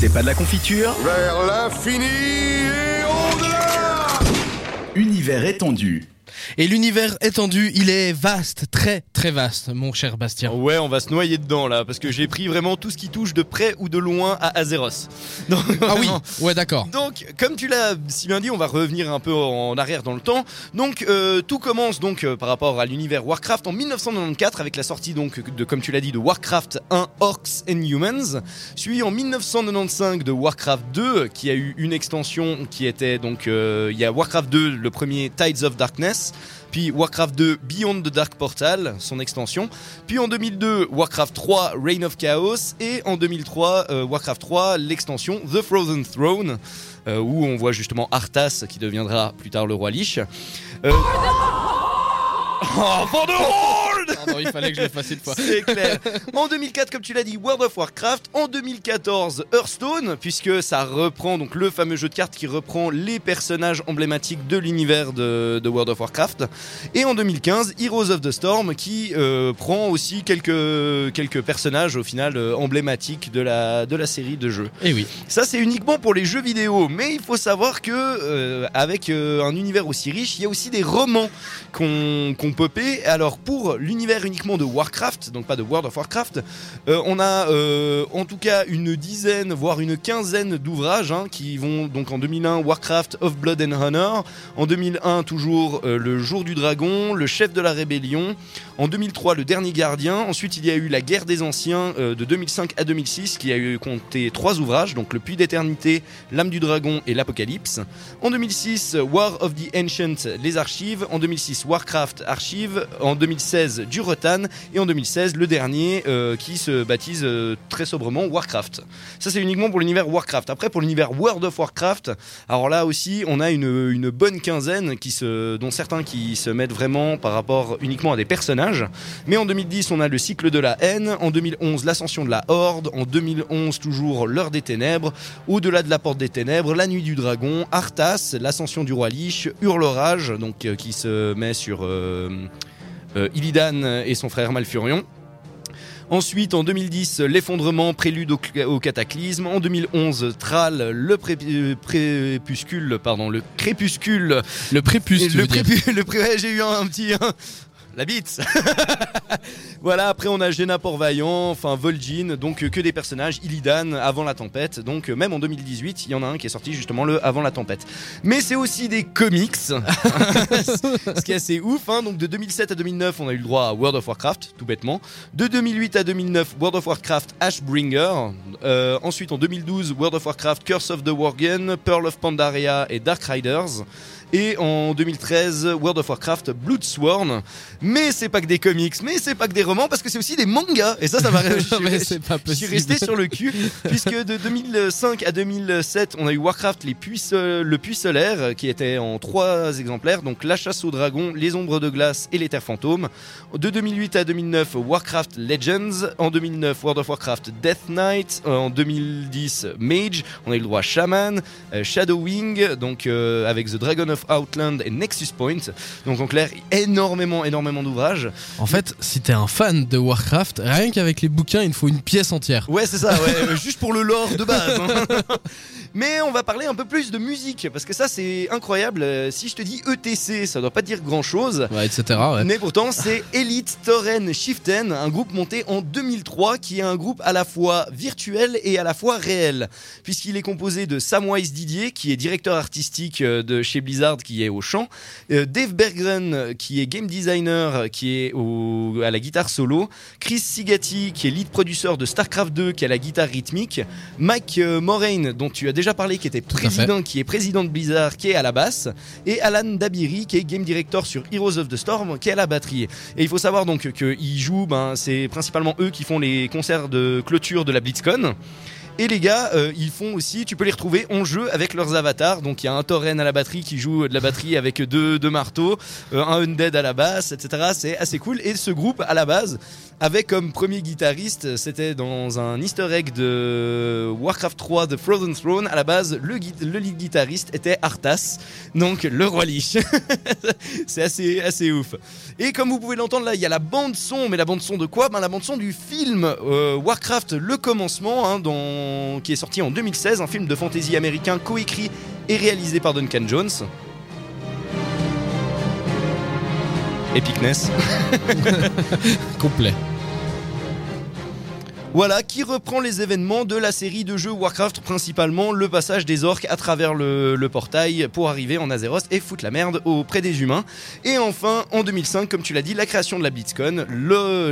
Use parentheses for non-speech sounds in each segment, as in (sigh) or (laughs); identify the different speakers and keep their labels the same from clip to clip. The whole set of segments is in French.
Speaker 1: C'est pas de la confiture
Speaker 2: Vers l'infini et au-delà
Speaker 1: Univers étendu.
Speaker 3: Et l'univers étendu, il est vaste, très très vaste, mon cher Bastien.
Speaker 4: Ouais, on va se noyer dedans là, parce que j'ai pris vraiment tout ce qui touche de près ou de loin à Azeros. (laughs) Donc,
Speaker 3: Ah oui, ouais d'accord.
Speaker 4: Donc, comme tu l'as si bien dit, on va revenir un peu en arrière dans le temps. Donc, euh, tout commence donc euh, par rapport à l'univers Warcraft en 1994 avec la sortie donc de, comme tu l'as dit, de Warcraft 1 Orcs and Humans, suivi en 1995 de Warcraft 2 qui a eu une extension qui était donc euh, il y a Warcraft 2 le premier Tides of Darkness. Puis Warcraft 2 Beyond the Dark Portal, son extension. Puis en 2002, Warcraft 3 Reign of Chaos. Et en 2003, euh, Warcraft 3, l'extension The Frozen Throne, euh, où on voit justement Arthas qui deviendra plus tard le roi Lich. Euh... Oh,
Speaker 3: Pardon, il fallait que je le fasse une fois. (laughs)
Speaker 4: c'est clair. En 2004, comme tu l'as dit, World of Warcraft. En 2014, Hearthstone, puisque ça reprend donc le fameux jeu de cartes qui reprend les personnages emblématiques de l'univers de, de World of Warcraft. Et en 2015, Heroes of the Storm, qui euh, prend aussi quelques, quelques personnages au final euh, emblématiques de la, de la série de jeux.
Speaker 3: Et oui.
Speaker 4: Ça, c'est uniquement pour les jeux vidéo. Mais il faut savoir que euh, avec un univers aussi riche, il y a aussi des romans qu'on qu'on popé. Alors pour l'univers uniquement de Warcraft, donc pas de World of Warcraft, euh, on a euh, en tout cas une dizaine, voire une quinzaine d'ouvrages hein, qui vont donc en 2001 Warcraft of Blood and Honor, en 2001 toujours euh, le Jour du Dragon, le Chef de la Rébellion, en 2003 le Dernier Gardien, ensuite il y a eu la Guerre des Anciens de 2005 à 2006 qui a eu compté trois ouvrages, donc le Puits d'éternité, l'âme du dragon et l'Apocalypse. En 2006 War of the Ancient, les archives, en 2006 Warcraft archives, en 2016 du Rotan et en 2016 le dernier euh, qui se baptise euh, très sobrement Warcraft. Ça c'est uniquement pour l'univers Warcraft. Après pour l'univers World of Warcraft, alors là aussi on a une, bonne quinzaine dont certains qui se mettent vraiment par rapport uniquement à des personnages. Mais en 2010 on a le cycle de la haine, en 2011 l'ascension de la horde, en 2011 toujours l'heure des ténèbres, au-delà de la porte des ténèbres, la nuit du dragon, Arthas, l'ascension du roi Lich, Hurlerage, donc euh, qui se met sur Illidan et son frère Malfurion. Ensuite, en 2010, l'effondrement, prélude au, au cataclysme. En 2011, Thrall, le pré- euh, crépuscule, pardon, le crépuscule.
Speaker 3: Le prépuce, tu (laughs)
Speaker 4: le pré- ouais, j'ai eu un, un petit. un- la bite (laughs) Voilà, après on a Jenna Vaillant, enfin Vol'jin, donc euh, que des personnages, Illidan, avant la tempête, donc euh, même en 2018, il y en a un qui est sorti justement le avant la tempête. Mais c'est aussi des comics, (laughs) ce qui est assez ouf, hein. donc de 2007 à 2009 on a eu le droit à World of Warcraft, tout bêtement. De 2008 à 2009, World of Warcraft Ashbringer. Euh, ensuite en 2012, World of Warcraft Curse of the Worgen, Pearl of Pandaria et Dark Riders. Et en 2013, World of Warcraft Bloodsworn. Mais c'est pas que des comics, mais c'est pas que des romans, parce que c'est aussi des mangas. Et ça, ça m'a (laughs) je suis- resté sur le cul, puisque de 2005 à 2007, on a eu Warcraft les puits, le puits solaire, qui était en trois exemplaires, donc la chasse aux dragons, les ombres de glace et les terres fantômes. De 2008 à 2009, Warcraft Legends. En 2009, World of Warcraft Death Knight. Euh, En 2010, Mage. On a eu le droit à Shaman, euh, Shadowwing, donc euh, avec The Dragon of Outland et Nexus Point. Donc en clair, énormément, énormément d'ouvrages.
Speaker 3: En fait, si t'es un fan de Warcraft, rien qu'avec les bouquins, il faut une pièce entière.
Speaker 4: Ouais, c'est ça, ouais, (laughs) euh, juste pour le lore de base. hein. (laughs) Mais on va parler un peu plus de musique, parce que ça c'est incroyable. Euh, Si je te dis ETC, ça doit pas dire grand chose.
Speaker 3: Ouais, etc. ouais.
Speaker 4: Mais pourtant, c'est (laughs) Elite Torren Shiften, un groupe monté en 2003 qui est un groupe à la fois virtuel et à la fois réel, puisqu'il est composé de Samwise Didier, qui est directeur artistique euh, de chez Blizzard, qui est au chant, Dave Berggren, euh, qui est game designer, qui est au- à la guitare solo, Chris Sigati, qui est lead producer de StarCraft 2, qui est à la guitare rythmique, Mike euh, Moraine, dont tu as déjà parlé, qui était président, qui est président de Blizzard, qui est à la basse, et Alan Dabiri, qui est game director sur Heroes of the Storm, qui est à la batterie. Et il faut savoir donc qu'ils jouent, ben, c'est principalement eux qui font les concerts de clôture de la BlitzCon. Et les gars, euh, ils font aussi, tu peux les retrouver en jeu avec leurs avatars. Donc il y a un Tauren à la batterie qui joue de la batterie avec deux, deux marteaux, euh, un Undead à la basse, etc. C'est assez cool. Et ce groupe, à la base, Avec comme premier guitariste, c'était dans un easter egg de Warcraft 3 de Frozen Throne, à la base, le lead guitariste était Arthas, donc le roi Lich. (laughs) C'est assez, assez ouf. Et comme vous pouvez l'entendre là, il y a la bande son, mais la bande son de quoi? Ben, La bande son du film euh, Warcraft Le Commencement, hein, dans- qui est sorti en 2016, un film de fantasy américain coécrit et réalisé par Duncan Jones. Epicness. (laughs)
Speaker 3: Complet.
Speaker 4: Voilà, qui reprend les événements de la série de jeux Warcraft, principalement le passage des orques à travers le, le portail pour arriver en Azeroth et foutre la merde auprès des humains. Et enfin, en 2005, comme tu l'as dit, la création de la BlitzCon,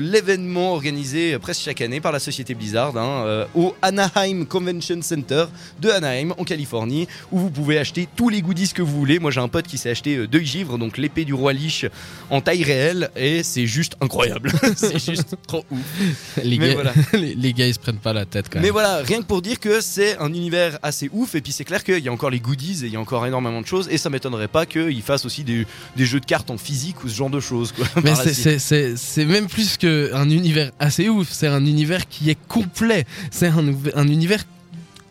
Speaker 4: l'événement organisé presque chaque année par la société Blizzard hein, euh, au Anaheim Convention Center de Anaheim en Californie, où vous pouvez acheter tous les goodies que vous voulez. Moi, j'ai un pote qui s'est acheté euh, deux givres, donc l'épée du roi Lich en taille réelle, et c'est juste incroyable. (laughs) c'est juste trop ouf.
Speaker 3: Les
Speaker 4: Mais voilà.
Speaker 3: les, (laughs) les gars, ils se prennent pas la tête quand
Speaker 4: Mais
Speaker 3: même.
Speaker 4: voilà, rien que pour dire que c'est un univers assez ouf, et puis c'est clair qu'il y a encore les goodies et il y a encore énormément de choses, et ça m'étonnerait pas qu'ils fassent aussi des, des jeux de cartes en physique ou ce genre de choses. Quoi,
Speaker 3: Mais c'est- même plus qu'un univers assez ouf, c'est un univers qui est complet. C'est un, un univers.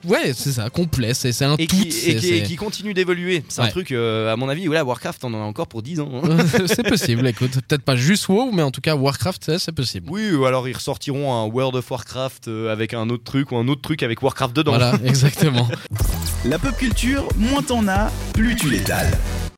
Speaker 3: Ouais, c'est ça, complet, c'est un
Speaker 4: Et
Speaker 3: tout.
Speaker 4: qui, et qui- et
Speaker 3: c'est-
Speaker 4: qui continue d'évoluer. C'est un
Speaker 3: Ouais.
Speaker 4: truc, euh, à mon avis, voilà, Warcraft, on en a encore pour 10 ans. hein.
Speaker 3: c'est possible, écoute. Peut-être pas juste WoW, mais en tout cas, Warcraft, c'est- c'est possible.
Speaker 4: Oui, ou alors ils ressortiront un World of Warcraft euh, avec un autre truc, ou un autre truc avec Warcraft dedans.
Speaker 3: Voilà, (laughs) exactement.
Speaker 1: La pop culture, moins t'en as, plus tu l'étales.